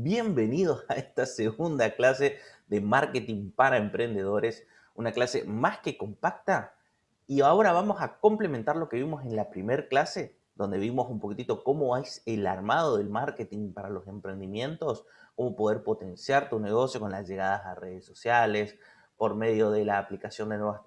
Bienvenidos a esta segunda clase de marketing para emprendedores, una clase más que compacta. Y ahora vamos a complementar lo que vimos en la primera clase, donde vimos un poquitito cómo es el armado del marketing para los emprendimientos, cómo poder potenciar tu negocio con las llegadas a redes sociales, por medio de la aplicación de nuevas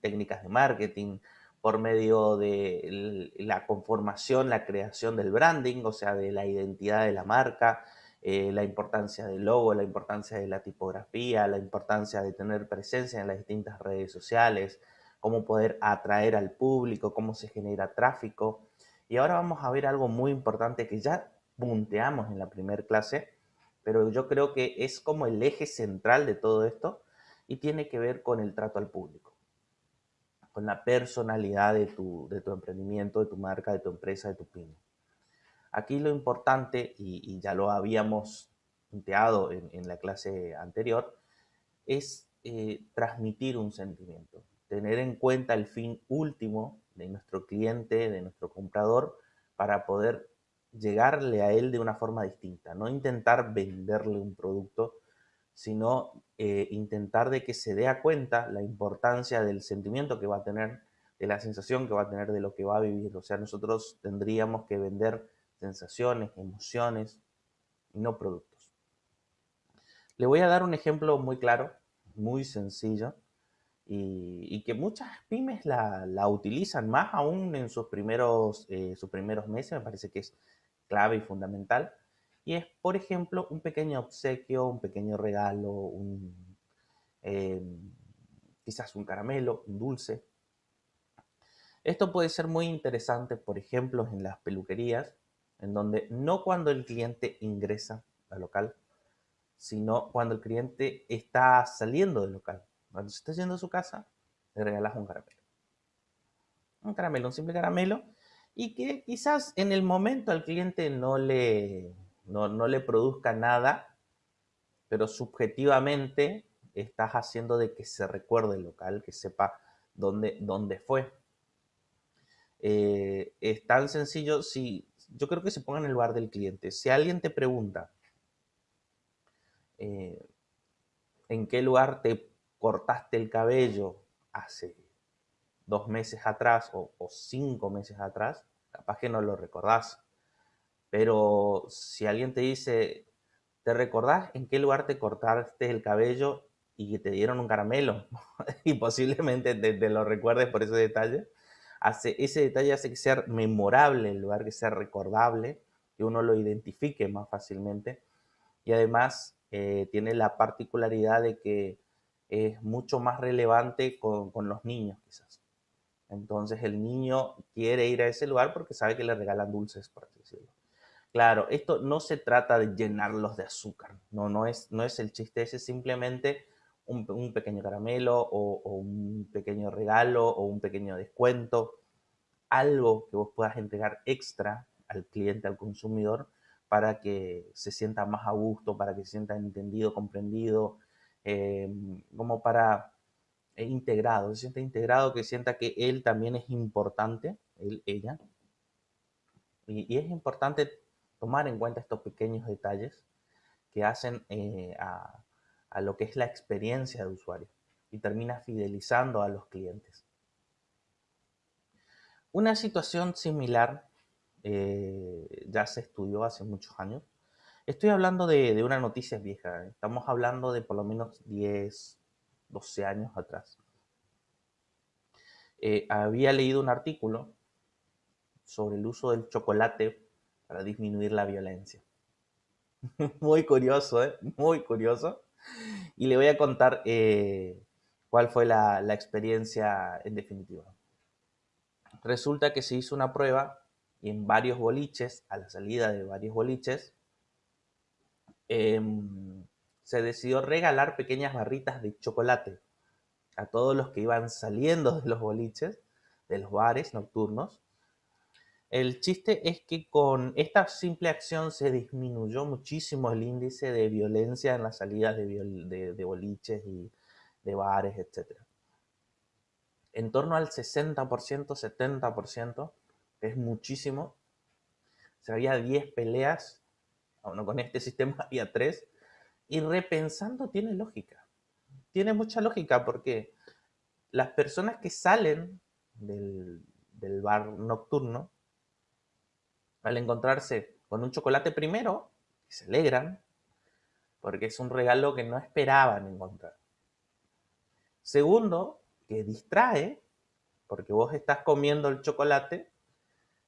técnicas de marketing, por medio de la conformación, la creación del branding, o sea, de la identidad de la marca, eh, la importancia del logo, la importancia de la tipografía, la importancia de tener presencia en las distintas redes sociales, cómo poder atraer al público, cómo se genera tráfico. Y ahora vamos a ver algo muy importante que ya punteamos en la primera clase, pero yo creo que es como el eje central de todo esto y tiene que ver con el trato al público, con la personalidad de tu, de tu emprendimiento, de tu marca, de tu empresa, de tu pyme. Aquí lo importante, y, ya lo habíamos planteado en, la clase anterior, es eh, transmitir un sentimiento, tener en cuenta el fin último de nuestro cliente, de nuestro comprador, para poder llegarle a él de una forma distinta, no intentar venderle un producto, sino eh, intentar de que se dé a cuenta la importancia del sentimiento que va a tener, de la sensación que va a tener de lo que va a vivir. O sea, nosotros tendríamos que vender sensaciones, emociones y no productos. Le voy a dar un ejemplo muy claro, muy sencillo y, que muchas pymes la, utilizan más aún en sus primeros, eh, sus primeros meses, me parece que es clave y fundamental. Y es, por ejemplo, un pequeño obsequio, un pequeño regalo, eh, quizás un caramelo, un dulce. Esto puede ser muy interesante, por ejemplo, en las peluquerías, en donde no cuando el cliente ingresa al local, sino cuando el cliente está saliendo del local. Cuando se está yendo a su casa, le regalas un caramelo. Un caramelo, un simple caramelo, y que quizás en el momento al cliente no le, no, le produzca nada, pero subjetivamente estás haciendo de que se recuerde el local, que sepa dónde, dónde fue. Eh, es tan sencillo si yo creo que se ponga en el lugar del cliente. Si alguien te pregunta eh, en qué lugar te cortaste el cabello hace dos meses atrás o, cinco meses atrás, capaz que no lo recordás. Pero si alguien te dice, ¿te recordás en qué lugar te cortaste el cabello y te dieron un caramelo? y posiblemente te, lo recuerdes por ese detalle ese detalle hace que sea memorable en lugar que sea recordable, que uno lo identifique más fácilmente. Y además eh, tiene la particularidad de que es mucho más relevante con, con, los niños quizás. Entonces el niño quiere ir a ese lugar porque sabe que le regalan dulces, por así decirlo. Claro, esto no se trata de llenarlos de azúcar, no, no, es, no es el chiste ese, simplemente un, pequeño caramelo o, un pequeño regalo o un pequeño descuento, algo que vos puedas entregar extra al cliente, al consumidor, para que se sienta más a gusto, para que se sienta entendido, comprendido, eh, como para eh, integrado, se sienta integrado, que sienta que él también es importante, él, ella. Y, es importante tomar en cuenta estos pequeños detalles que hacen eh, a, a lo que es la experiencia de usuario y termina fidelizando a los clientes. Una situación similar eh, ya se estudió hace muchos años. Estoy hablando de, una noticia vieja, ¿eh? estamos hablando de por lo menos 10, 12 años atrás. Eh, había leído un artículo sobre el uso del chocolate para disminuir la violencia. muy curioso, ¿eh? Muy curioso y le voy a contar eh, cuál fue la, experiencia en definitiva. Resulta que se hizo una prueba en varios boliches, a la salida de varios boliches, em, se decidió regalar pequeñas barritas de chocolate a todos los que iban saliendo de los boliches, de los bares nocturnos, el chiste es que con esta simple acción se disminuyó muchísimo el índice de violencia en las salidas de, boliches y de bares, etc. En torno al 60%, 70%, es muchísimo. Había 10 peleas con este sistema había tres, y repensando tiene lógica. Tiene mucha lógica porque las personas que salen del bar nocturno, al encontrarse con un chocolate primero, se alegran, porque es un regalo que no esperaban encontrar. Segundo, que distrae, porque vos estás comiendo el chocolate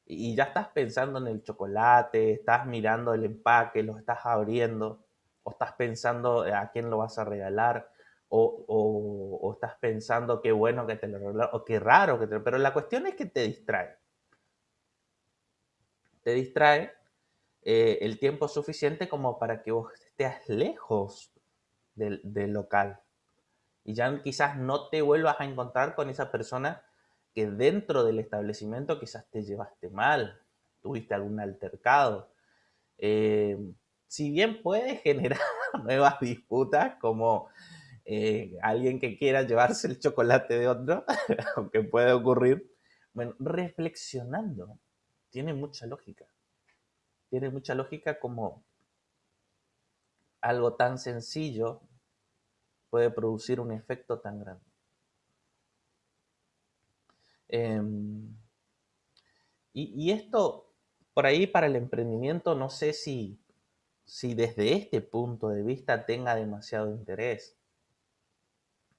y ya estás pensando en el chocolate, estás mirando el empaque, lo estás abriendo, o estás pensando a quién lo vas a regalar, o, estás pensando qué bueno que te lo regalaron, o qué raro que te lo... Pero la cuestión es que te distrae. Te distrae eh, el tiempo suficiente como para que vos estés lejos del, local. Y ya quizás no te vuelvas a encontrar con esa persona que dentro del establecimiento quizás te llevaste mal, tuviste algún altercado. Eh, si bien puede generar nuevas disputas, como eh, alguien que quiera llevarse el chocolate de otro, aunque puede ocurrir, bueno, reflexionando, tiene mucha lógica. Tiene mucha lógica como algo tan sencillo puede producir un efecto tan grande. Em, y, esto, por ahí para el emprendimiento, no sé si, si desde este punto de vista tenga demasiado interés,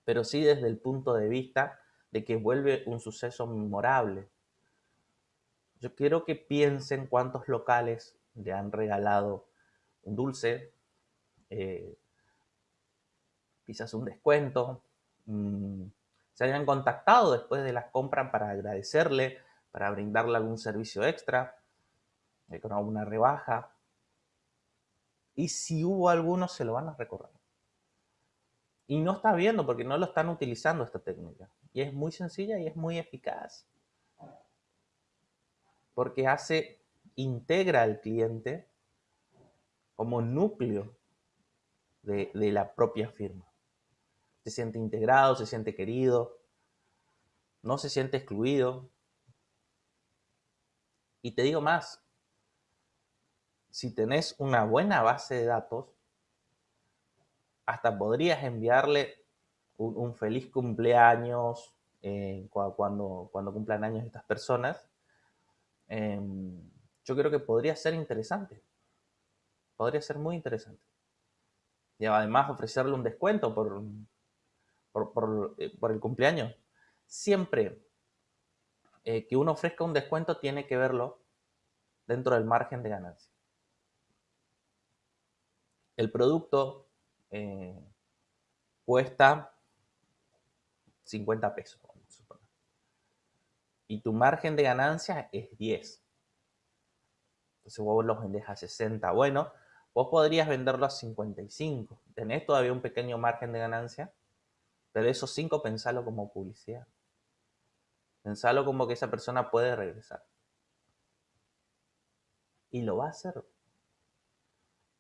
pero sí desde el punto de vista de que vuelve un suceso memorable. Yo quiero que piensen cuántos locales le han regalado un dulce, eh, quizás un descuento, mm, se hayan contactado después de las compras para agradecerle, para brindarle algún servicio extra, con alguna rebaja. Y si hubo alguno, se lo van a recordar. Y no está viendo porque no lo están utilizando esta técnica. Y es muy sencilla y es muy eficaz. Porque hace, integra al cliente como núcleo de la propia firma se siente integrado, se siente querido, no se siente excluido. Y te digo más, si tenés una buena base de datos, hasta podrías enviarle un, feliz cumpleaños eh, cuando, cuando cumplan años estas personas. Em, yo creo que podría ser interesante. Podría ser muy interesante. Y además ofrecerle un descuento por, eh, por, el cumpleaños. Siempre eh, que uno ofrezca un descuento tiene que verlo dentro del margen de ganancia. El producto eh, cuesta 50 pesos, Y tu margen de ganancia es 10. Entonces vos los vendés a 60. Bueno, vos podrías venderlo a 55. Tenés todavía un pequeño margen de ganancia pero esos cinco pensalo como publicidad. Pensalo como que esa persona puede regresar. Y lo va a hacer.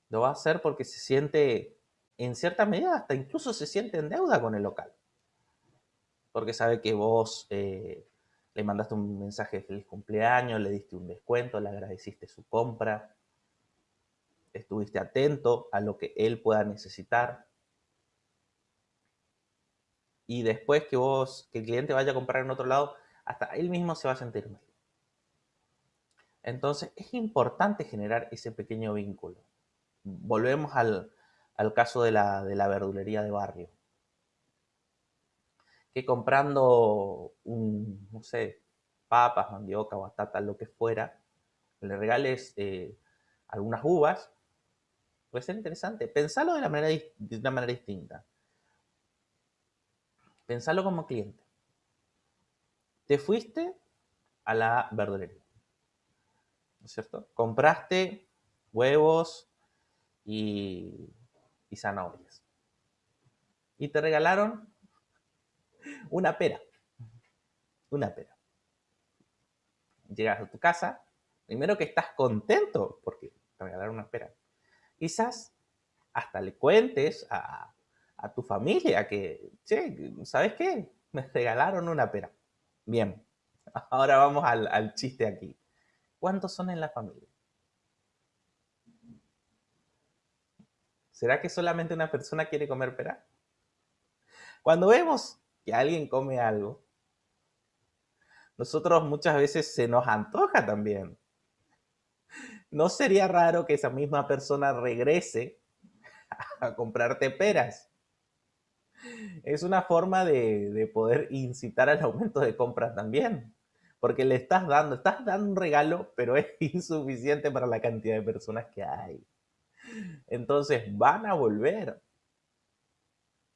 Lo va a hacer porque se siente, en cierta medida, hasta incluso se siente en deuda con el local. Porque sabe que vos eh, le mandaste un mensaje de feliz cumpleaños, le diste un descuento, le agradeciste su compra, estuviste atento a lo que él pueda necesitar y después que vos, que el cliente vaya a comprar en otro lado, hasta él mismo se va a sentir mal. Entonces es importante generar ese pequeño vínculo. Volvemos al, caso de la, de la, verdulería de barrio. Comprando un, no sé, papas, mandioca, batata, lo que fuera, le regales eh, algunas uvas, puede ser interesante. Pensalo de, la manera, de una manera distinta. Pensalo como cliente. Te fuiste a la verdulería. ¿No es cierto? Compraste huevos y, y zanahorias. Y te regalaron una pera. Una pera. Llegas a tu casa, primero que estás contento porque te regalaron una pera. Quizás hasta le cuentes a, a tu familia que, che, ¿sabes qué? Me regalaron una pera. Bien, ahora vamos al, chiste aquí. ¿Cuántos son en la familia? ¿Será que solamente una persona quiere comer pera? Cuando vemos alguien come algo, nosotros muchas veces se nos antoja también. ¿No sería raro que esa misma persona regrese a comprarte peras? Es una forma de, poder incitar al aumento de compras también. Porque le estás dando, estás dando un regalo, pero es insuficiente para la cantidad de personas que hay. Entonces van a volver.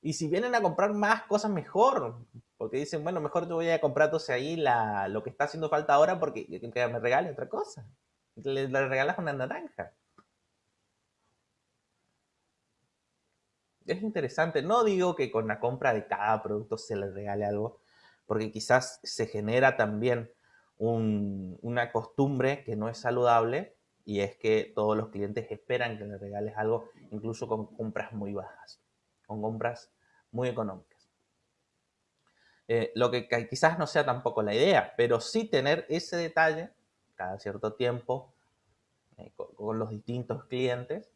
Y si vienen a comprar más cosas, mejor. Porque dicen, bueno, mejor te voy a comprar entonces ahí lo que está haciendo falta ahora porque que me regale otra cosa. Le regalas una naranja. Es interesante. No digo que con la compra de cada producto se le regale algo, porque quizás se genera también una costumbre que no es saludable y es que todos los clientes esperan que le regales algo, incluso con compras muy bajas, con compras muy económicas. Eh, lo que quizás no sea tampoco la idea, pero sí tener ese detalle cada cierto tiempo eh, con, los distintos clientes,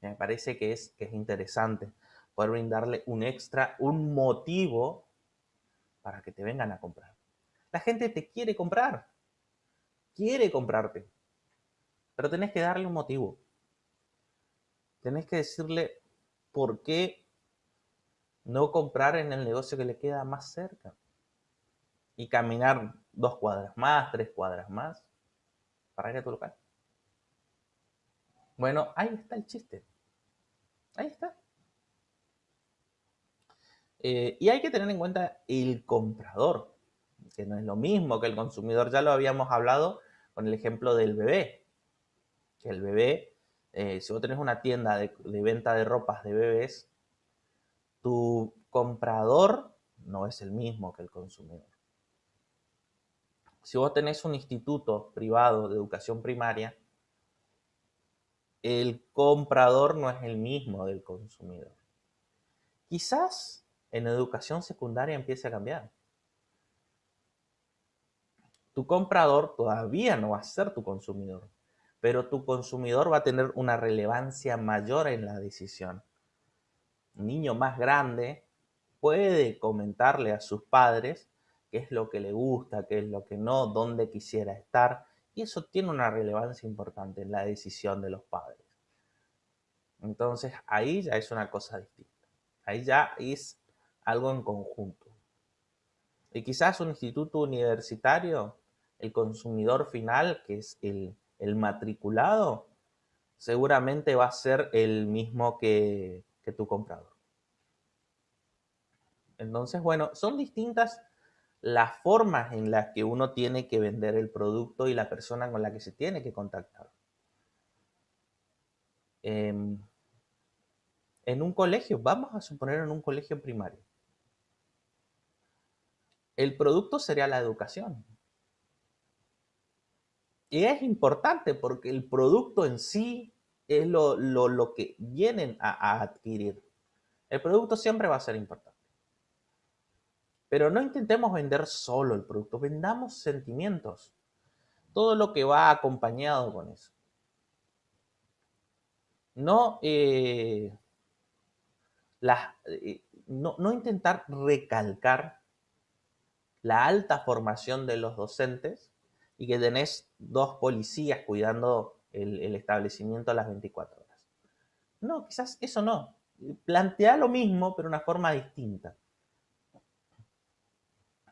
me parece que es, que es interesante poder brindarle un extra, un motivo para que te vengan a comprar. La gente te quiere comprar, quiere comprarte, pero tenés que darle un motivo. Tenés que decirle por qué no comprar en el negocio que le queda más cerca. Y caminar dos cuadras más, tres cuadras más, para ir a tu local. Bueno, ahí está el chiste. Ahí está. Eh, y hay que tener en cuenta el comprador, que no es lo mismo que el consumidor. Ya lo habíamos hablado con el ejemplo del bebé que el bebé, eh, si vos tenés una tienda de, venta de ropas de bebés, tu comprador no es el mismo que el consumidor. Si vos tenés un instituto privado de educación primaria, el comprador no es el mismo del consumidor. Quizás en educación secundaria empiece a cambiar. Tu comprador todavía no va a ser tu consumidor pero tu consumidor va a tener una relevancia mayor en la decisión. Un niño más grande puede comentarle a sus padres qué es lo que le gusta, qué es lo que no, dónde quisiera estar, y eso tiene una relevancia importante en la decisión de los padres. Entonces ahí ya es una cosa distinta. Ahí ya es algo en conjunto. Y quizás un instituto universitario, el consumidor final, que es el, el matriculado seguramente va a ser el mismo que, tu comprador. Entonces, bueno, son distintas las formas en las que uno tiene que vender el producto y la persona con la que se tiene que contactar. Em, en un colegio, vamos a suponer en un colegio primario. El producto sería la educación. Y es importante porque el producto en sí es lo, que vienen a, adquirir. El producto siempre va a ser importante. Pero no intentemos vender solo el producto, vendamos sentimientos. Todo lo que va acompañado con eso. No, eh, eh, no, no intentar recalcar la alta formación de los docentes y que tenés dos policías cuidando el, establecimiento a las 24 horas. No, quizás eso no. Plantea lo mismo, pero de una forma distinta.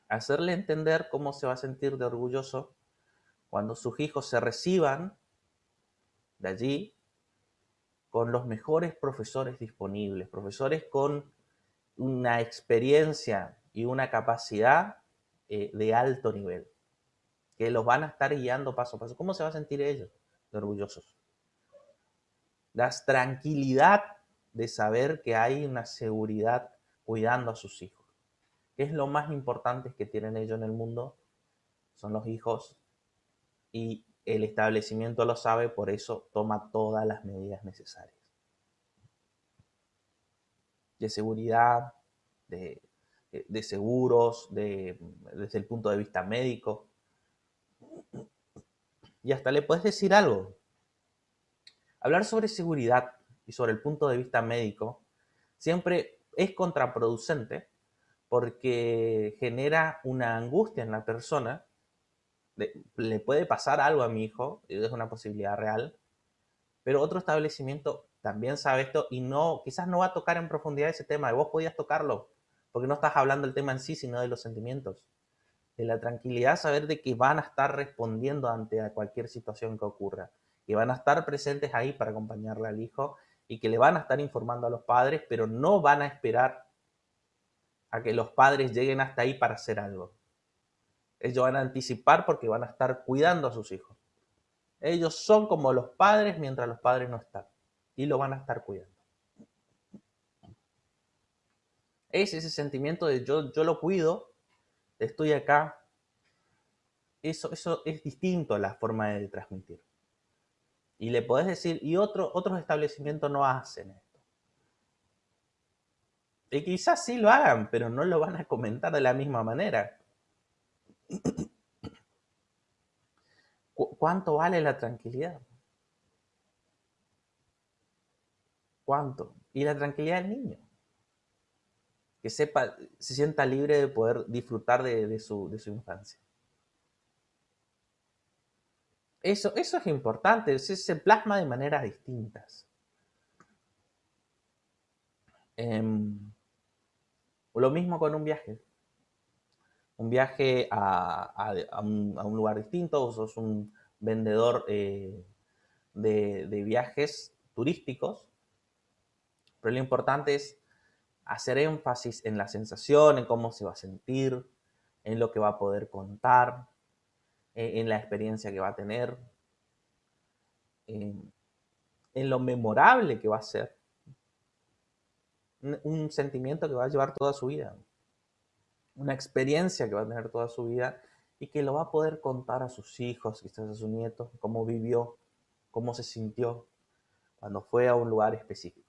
Hacerle entender cómo se va a sentir de orgulloso cuando sus hijos se reciban de allí con los mejores profesores disponibles, profesores con una experiencia y una capacidad eh, de alto nivel que los van a estar guiando paso a paso. ¿Cómo se va a sentir ellos? De orgullosos. La tranquilidad de saber que hay una seguridad cuidando a sus hijos. ¿Qué es lo más importante que tienen ellos en el mundo? Son los hijos y el establecimiento lo sabe, por eso toma todas las medidas necesarias. De seguridad, de, seguros, desde el punto de vista médico, y hasta le puedes decir algo. Hablar sobre seguridad y sobre el punto de vista médico, siempre es contraproducente porque genera una angustia en la persona. le puede pasar algo a mi hijo, es una posibilidad real, pero otro establecimiento también sabe esto y no, quizás no va a tocar en profundidad ese tema, y vos podías tocarlo, porque no estás hablando del tema en sí, sino de los sentimientos. De la tranquilidad, saber de que van a estar respondiendo ante cualquier situación que ocurra, que van a estar presentes ahí para acompañarle al hijo y que le van a estar informando a los padres, pero no van a esperar a que los padres lleguen hasta ahí para hacer algo. Ellos van a anticipar porque van a estar cuidando a sus hijos. Ellos son como los padres mientras los padres no están y lo van a estar cuidando. Es ese sentimiento de yo, yo lo cuido, estoy acá. Eso, eso es distinto a la forma de transmitir. Y le podés decir, y otro, otros establecimientos no hacen esto. Y quizás sí lo hagan, pero no lo van a comentar de la misma manera. ¿Cuánto vale la tranquilidad? ¿Cuánto? Y la tranquilidad del niño. Que sepa, se sienta libre de poder disfrutar de, su, infancia. Eso, eso es importante, se, plasma de maneras distintas. Em, lo mismo con un viaje. Un viaje a, un, lugar distinto, o sos un vendedor eh, de, de viajes turísticos, pero lo importante es hacer énfasis en la sensación, en cómo se va a sentir, en lo que va a poder contar, en la experiencia que va a tener, en, lo memorable que va a ser. Un sentimiento que va a llevar toda su vida, una experiencia que va a tener toda su vida y que lo va a poder contar a sus hijos, quizás a sus nietos, cómo vivió, cómo se sintió cuando fue a un lugar específico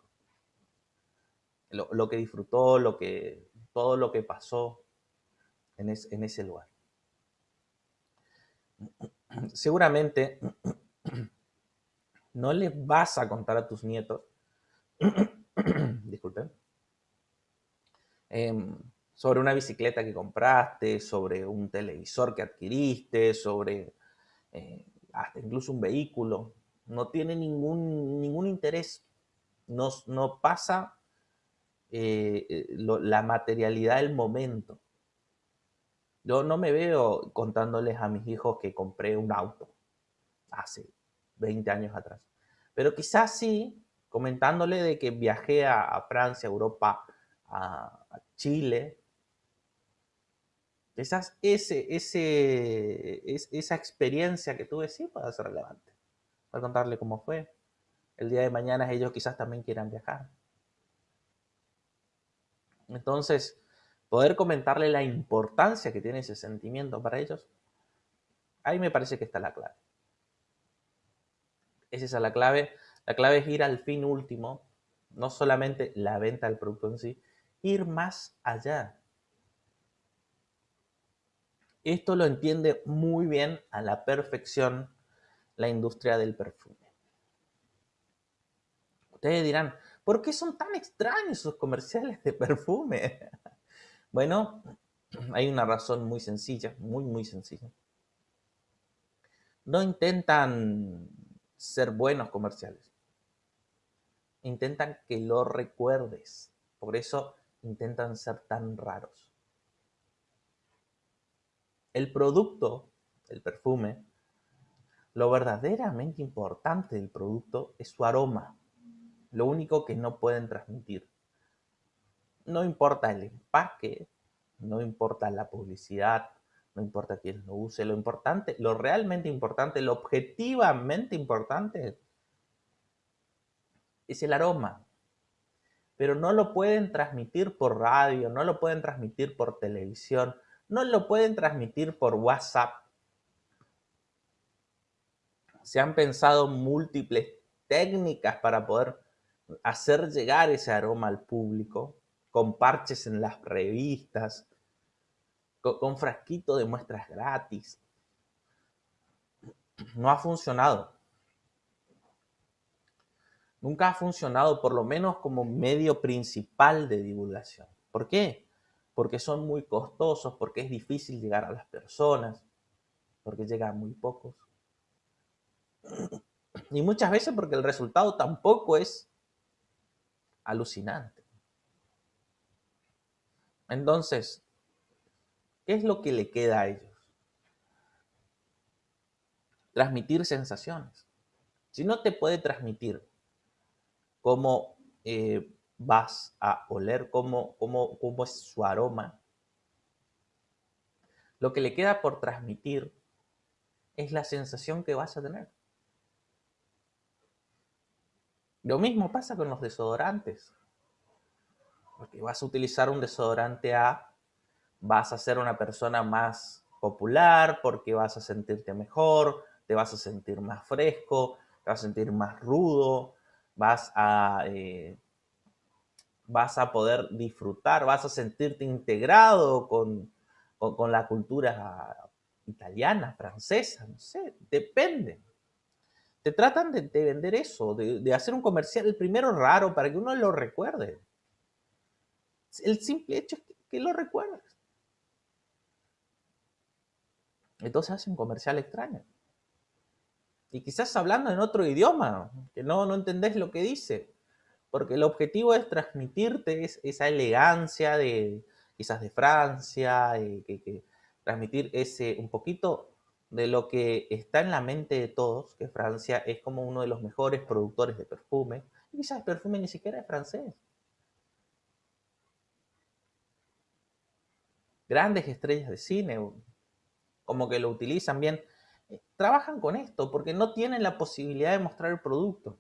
lo, que disfrutó, lo que, todo lo que pasó en, en ese lugar. Seguramente no le vas a contar a tus nietos, disculpen, em, sobre una bicicleta que compraste, sobre un televisor que adquiriste, sobre eh, hasta incluso un vehículo. No tiene ningún, ningún interés. No, no pasa eh, eh, la materialidad del momento. Yo no me veo contándoles a mis hijos que compré un auto hace 20 años atrás. Pero quizás sí comentándole de que viajé a, Francia, Europa, a, Chile. Quizás ese, ese, esa experiencia que tuve sí puede ser relevante. Para contarle cómo fue. El día de mañana ellos quizás también quieran viajar. Entonces, poder comentarle la importancia que tiene ese sentimiento para ellos, ahí me parece que está la clave. Es esa la clave. La clave es ir al fin último, no solamente la venta del producto en sí, ir más allá. Esto lo entiende muy bien a la perfección la industria del perfume. Ustedes dirán, ¿Por qué son tan extraños sus comerciales de perfume? Bueno, hay una razón muy sencilla, muy, muy sencilla. No intentan ser buenos comerciales. Intentan que lo recuerdes. Por eso intentan ser tan raros. El producto, el perfume, lo verdaderamente importante del producto es su aroma lo único que no pueden transmitir. No importa el empaque, no importa la publicidad, no importa quién lo use, lo importante, lo realmente importante, lo objetivamente importante es el aroma. Pero no lo pueden transmitir por radio, no lo pueden transmitir por televisión, no lo pueden transmitir por WhatsApp. Se han pensado múltiples técnicas para poder hacer llegar ese aroma al público con parches en las revistas, con, frasquito de muestras gratis. No ha funcionado. nunca ha funcionado por lo menos como medio principal de divulgación. ¿Por qué? Porque son muy costosos, porque es difícil llegar a las personas, porque llegan muy pocos. Y muchas veces porque el resultado tampoco es alucinante. Entonces, ¿qué es lo que le queda a ellos? Transmitir sensaciones. Si no te puede transmitir cómo eh, vas a oler, cómo, cómo, cómo es su aroma, lo que le queda por transmitir es la sensación que vas a tener. Lo mismo pasa con los desodorantes. Porque vas a utilizar un desodorante A, vas a ser una persona más popular, porque vas a sentirte mejor, te vas a sentir más fresco, te vas a sentir más rudo, vas a, eh, vas a poder disfrutar, vas a sentirte integrado con, con la cultura italiana, francesa, no sé, depende te tratan de, vender eso, de, hacer un comercial, el primero raro, para que uno lo recuerde. El simple hecho es que, lo recuerdes. Entonces hace un comercial extraño. Y quizás hablando en otro idioma, que no, no entendés lo que dice. Porque el objetivo es transmitirte esa elegancia de quizás de Francia, que, transmitir ese un poquito de lo que está en la mente de todos, que Francia es como uno de los mejores productores de perfume, y quizás el perfume ni siquiera es francés. Grandes estrellas de cine, como que lo utilizan bien, eh, trabajan con esto porque no tienen la posibilidad de mostrar el producto.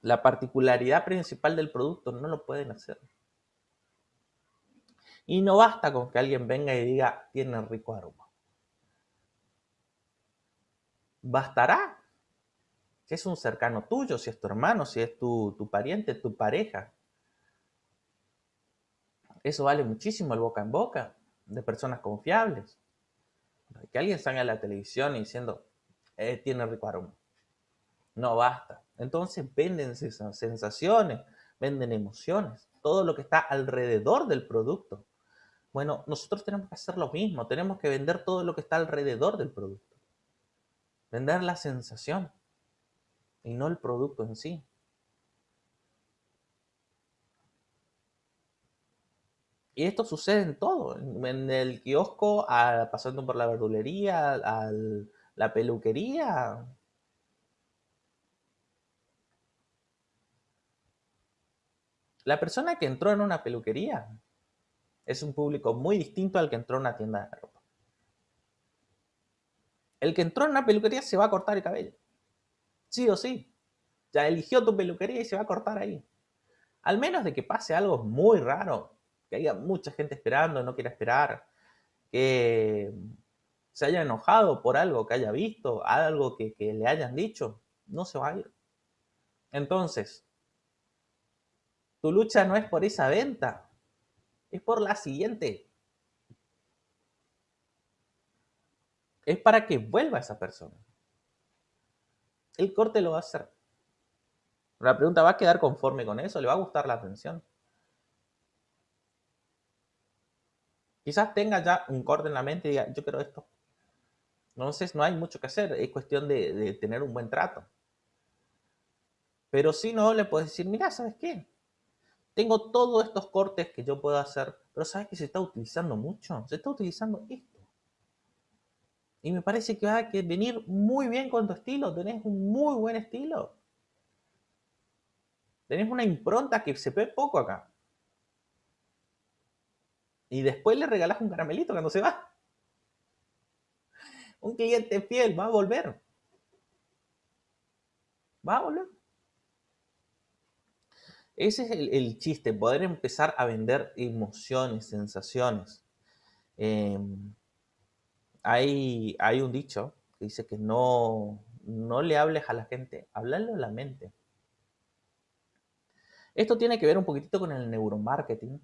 La particularidad principal del producto no lo pueden hacer. Y no basta con que alguien venga y diga, tiene rico aroma. Bastará. Si es un cercano tuyo, si es tu hermano, si es tu, tu pariente, tu pareja. Eso vale muchísimo el boca en boca de personas confiables. Que alguien salga a la televisión diciendo, eh, tiene rico aroma. No basta. Entonces venden sensaciones, venden emociones, todo lo que está alrededor del producto. Bueno, nosotros tenemos que hacer lo mismo, tenemos que vender todo lo que está alrededor del producto. Vender la sensación y no el producto en sí. Y esto sucede en todo, en el kiosco, pasando por la verdulería, a la peluquería. La persona que entró en una peluquería es un público muy distinto al que entró en una tienda de ropa. El que entró en una peluquería se va a cortar el cabello. Sí o sí. Ya eligió tu peluquería y se va a cortar ahí. Al menos de que pase algo muy raro, que haya mucha gente esperando, no quiera esperar, que se haya enojado por algo que haya visto, algo que, que le hayan dicho, no se va a ir. Entonces, tu lucha no es por esa venta, es por la siguiente. Es para que vuelva esa persona. El corte lo va a hacer. La pregunta, ¿va a quedar conforme con eso? ¿Le va a gustar la atención? Quizás tenga ya un corte en la mente y diga, yo quiero esto. Entonces no hay mucho que hacer, es cuestión de, tener un buen trato. Pero si no, le puedes decir, mira, ¿sabes qué? Tengo todos estos cortes que yo puedo hacer, pero ¿sabes que se está utilizando mucho? Se está utilizando esto. Y me parece que va a venir muy bien con tu estilo. Tenés un muy buen estilo. Tenés una impronta que se ve poco acá. Y después le regalás un caramelito cuando se va. Un cliente fiel va a volver. Va a volver. Ese es el, chiste, poder empezar a vender emociones, sensaciones. Em, hay, hay, un dicho que dice que no, no le hables a la gente, háblale a la mente. Esto tiene que ver un poquitito con el neuromarketing,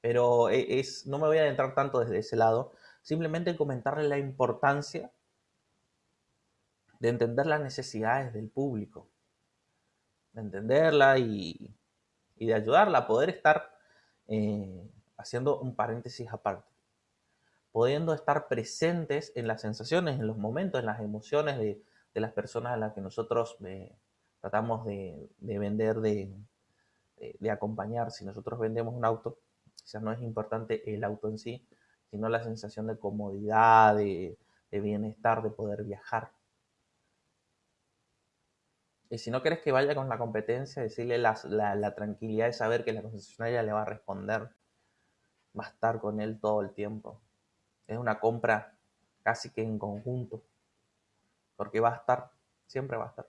pero e, es, no me voy a adentrar tanto desde ese lado, simplemente comentarle la importancia de entender las necesidades del público, de entenderla y, de ayudarla a poder estar eh, haciendo un paréntesis aparte, pudiendo estar presentes en las sensaciones, en los momentos, en las emociones de, las personas a las que nosotros eh, tratamos de, vender, de, acompañar. Si nosotros vendemos un auto, quizás no es importante el auto en sí, sino la sensación de comodidad, de, bienestar, de poder viajar. Y si no quieres que vaya con la competencia, decirle la, la, tranquilidad de saber que la concesionaria le va a responder, va a estar con él todo el tiempo. Es una compra casi que en conjunto, porque va a estar, siempre va a estar.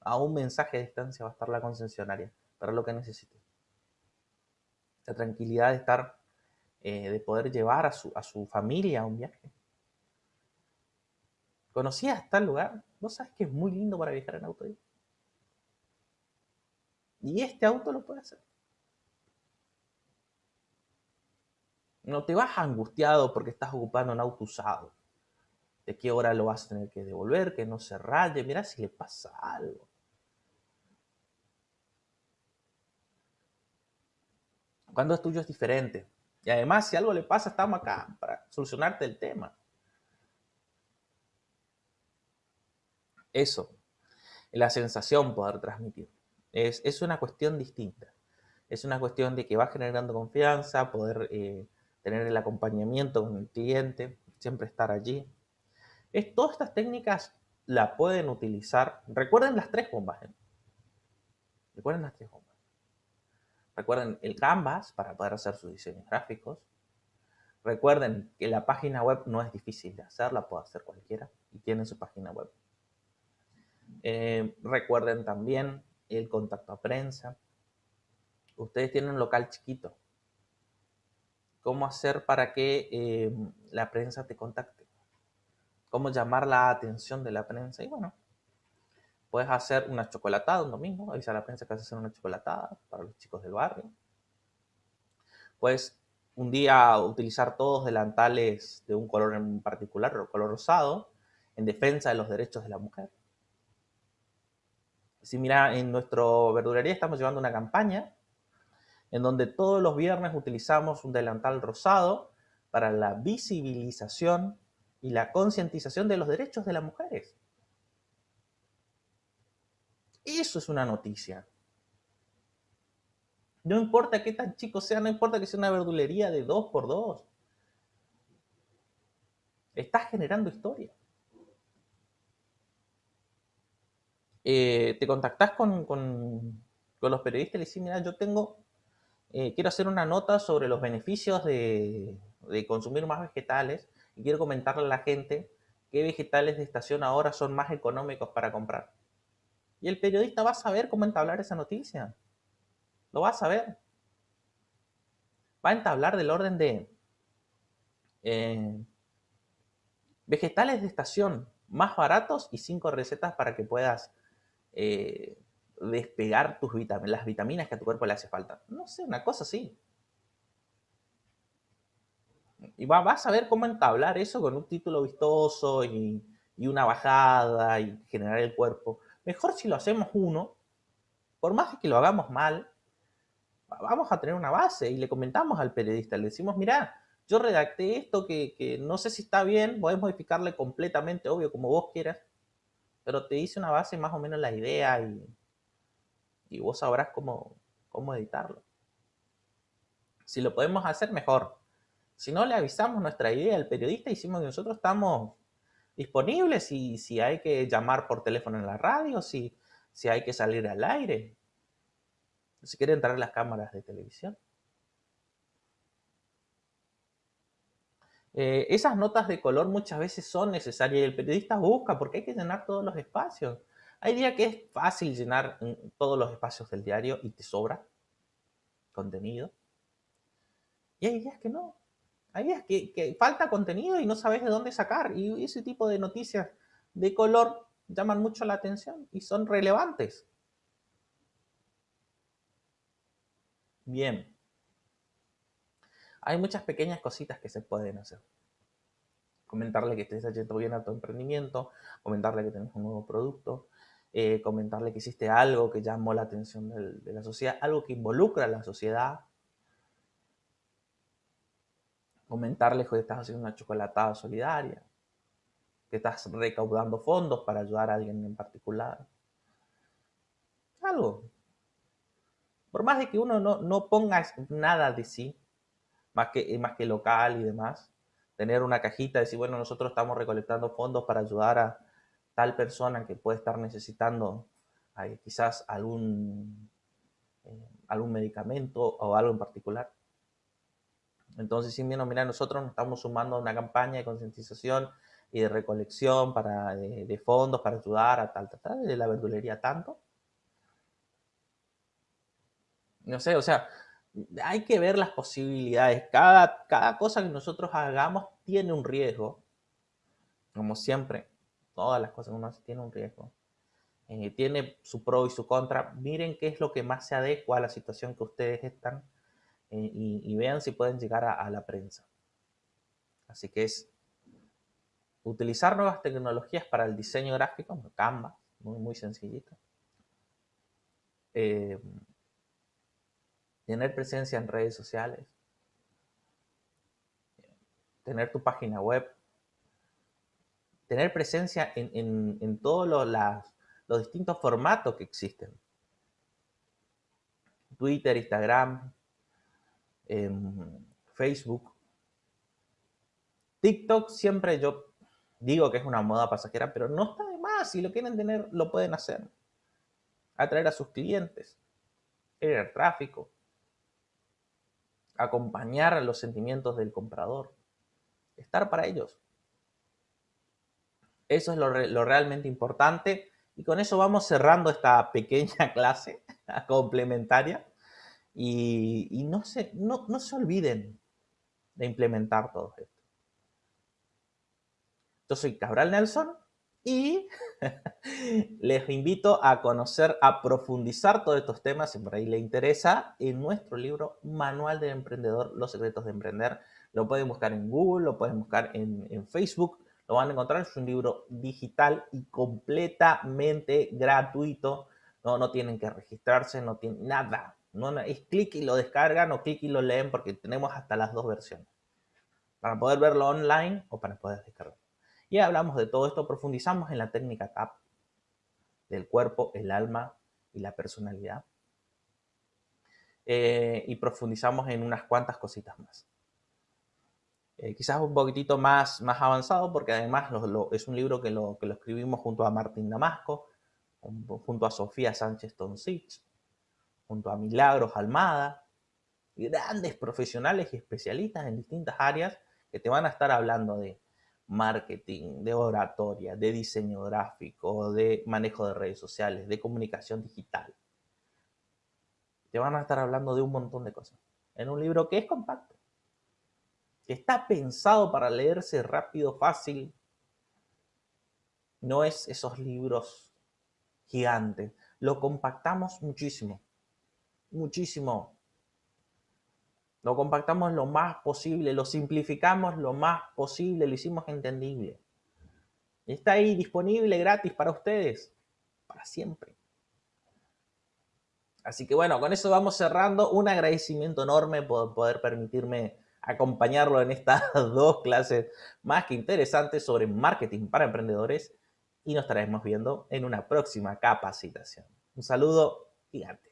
A un mensaje de distancia va a estar la concesionaria para lo que necesite. La tranquilidad de estar, eh, de poder llevar a su, a su familia a un viaje. ¿Conocías tal lugar? ¿Vos sabes que es muy lindo para viajar en auto? Y este auto lo puede hacer. No te vas angustiado porque estás ocupando un auto usado. De qué hora lo vas a tener que devolver, que no se raye. Mira si le pasa algo. Cuando es tuyo es diferente. Y además, si algo le pasa, estamos acá para solucionarte el tema. Eso, la sensación poder transmitir. Es, una cuestión distinta. Es una cuestión de que va generando confianza, poder eh, tener el acompañamiento con el cliente, siempre estar allí. Es, todas estas técnicas la pueden utilizar. Recuerden las tres bombas. ¿eh? Recuerden las tres bombas. Recuerden el Canvas para poder hacer sus diseños gráficos. Recuerden que la página web no es difícil de hacer, la puede hacer cualquiera y tiene su página web. Eh, recuerden también el contacto a prensa. Ustedes tienen un local chiquito. ¿Cómo hacer para que eh, la prensa te contacte? ¿Cómo llamar la atención de la prensa? Y bueno, puedes hacer una chocolatada un domingo, avisar a la prensa que vas a hacer una chocolatada para los chicos del barrio. Puedes un día utilizar todos delantales de un color en particular, color rosado, en defensa de los derechos de la mujer. Si mira, en nuestro verdulería estamos llevando una campaña en donde todos los viernes utilizamos un delantal rosado para la visibilización y la concientización de los derechos de las mujeres. Eso es una noticia. No importa qué tan chico sea, no importa que sea una verdulería de dos por dos. Estás generando historia. Eh, te contactás con, los periodistas y le decís, mira, yo tengo, eh, quiero hacer una nota sobre los beneficios de, consumir más vegetales y quiero comentarle a la gente qué vegetales de estación ahora son más económicos para comprar. Y el periodista va a saber cómo entablar esa noticia. Lo va a saber. Va a entablar del orden de eh, vegetales de estación más baratos y cinco recetas para que puedas eh, despegar tus vitaminas, las vitaminas que a tu cuerpo le hace falta. No sé, una cosa así. Y vas a ver cómo entablar eso con un título vistoso y, una bajada y generar el cuerpo. Mejor si lo hacemos uno, por más que lo hagamos mal, vamos a tener una base y le comentamos al periodista, le decimos, mira, yo redacté esto que, que no sé si está bien, podés modificarle completamente, obvio, como vos quieras, pero te hice una base más o menos la idea y, y vos sabrás cómo, cómo editarlo. Si lo podemos hacer, mejor. Si no, le avisamos nuestra idea al periodista y decimos que nosotros estamos disponibles y si hay que llamar por teléfono en la radio, si, si hay que salir al aire, si quiere entrar en las cámaras de televisión. Eh, esas notas de color muchas veces son necesarias y el periodista busca porque hay que llenar todos los espacios. Hay días que es fácil llenar mm, todos los espacios del diario y te sobra contenido. Y hay días que no. Hay días que, que falta contenido y no sabes de dónde sacar. Y ese tipo de noticias de color llaman mucho la atención y son relevantes. Bien hay muchas pequeñas cositas que se pueden hacer. comentarle que estés haciendo bien a tu emprendimiento, comentarle que tenés un nuevo producto, eh, comentarle que hiciste algo que llamó la atención de la sociedad, algo que involucra a la sociedad, comentarle que estás haciendo una chocolatada solidaria, que estás recaudando fondos para ayudar a alguien en particular. Algo. Por más de que uno no, no ponga nada de sí, más que, más que local y demás, tener una cajita, decir, bueno, nosotros estamos recolectando fondos para ayudar a tal persona que puede estar necesitando eh, quizás algún, eh, algún medicamento o algo en particular. Entonces, sí, mira, nosotros nos estamos sumando a una campaña de concientización y de recolección para, de, fondos para ayudar a tal, tal, tal, de la verdulería tanto. No sé, o sea, hay que ver las posibilidades. Cada, cada cosa que nosotros hagamos tiene un riesgo, como siempre. Todas las cosas que uno hace tienen un riesgo. Eh, tiene su pro y su contra. Miren qué es lo que más se adecua a la situación que ustedes están eh, y, vean si pueden llegar a, la prensa. Así que es utilizar nuevas tecnologías para el diseño gráfico, Canva, muy, muy sencillito. Eh, tener presencia en redes sociales, tener tu página web, tener presencia en, todos los, distintos formatos que existen. Twitter, Instagram, em, Facebook. TikTok siempre yo digo que es una moda pasajera, pero no está de más. Si lo quieren tener, lo pueden hacer. Atraer a sus clientes, el tráfico, acompañar los sentimientos del comprador, estar para ellos. Eso es lo, realmente importante y con eso vamos cerrando esta pequeña clase complementaria y, no, se, no, no se olviden de implementar todo esto. Yo soy Cabral Nelson y les invito a conocer, a profundizar todos estos temas, si por ahí le interesa, en nuestro libro Manual del Emprendedor, Los Secretos de Emprender. Lo pueden buscar en Google, lo pueden buscar en, Facebook, lo van a encontrar. Es un libro digital y completamente gratuito. No, no tienen que registrarse, no tienen nada. No, es clic y lo descargan o clic y lo leen porque tenemos hasta las dos versiones. Para poder verlo online o para poder descargarlo. Y hablamos de todo esto, profundizamos en la técnica TAP, del cuerpo, el alma y la personalidad. Eh, y profundizamos en unas cuantas cositas más. Eh, quizás un poquitito más, más avanzado, porque además es un libro que lo, que lo escribimos junto a Martín Damasco, junto a Sofía Sánchez Tonsich, junto a Milagros Almada, grandes profesionales y especialistas en distintas áreas que te van a estar hablando de marketing, de oratoria, de diseño gráfico, de manejo de redes sociales, de comunicación digital. Te van a estar hablando de un montón de cosas. En un libro que es compacto, que está pensado para leerse rápido, fácil. No es esos libros gigantes. Lo compactamos muchísimo. Muchísimo. Lo compactamos lo más posible, lo simplificamos lo más posible, lo hicimos entendible. Está ahí disponible gratis para ustedes, para siempre. Así que bueno, con eso vamos cerrando. Un agradecimiento enorme por poder permitirme acompañarlo en estas dos clases más que interesantes sobre marketing para emprendedores y nos estaremos viendo en una próxima capacitación. Un saludo gigante.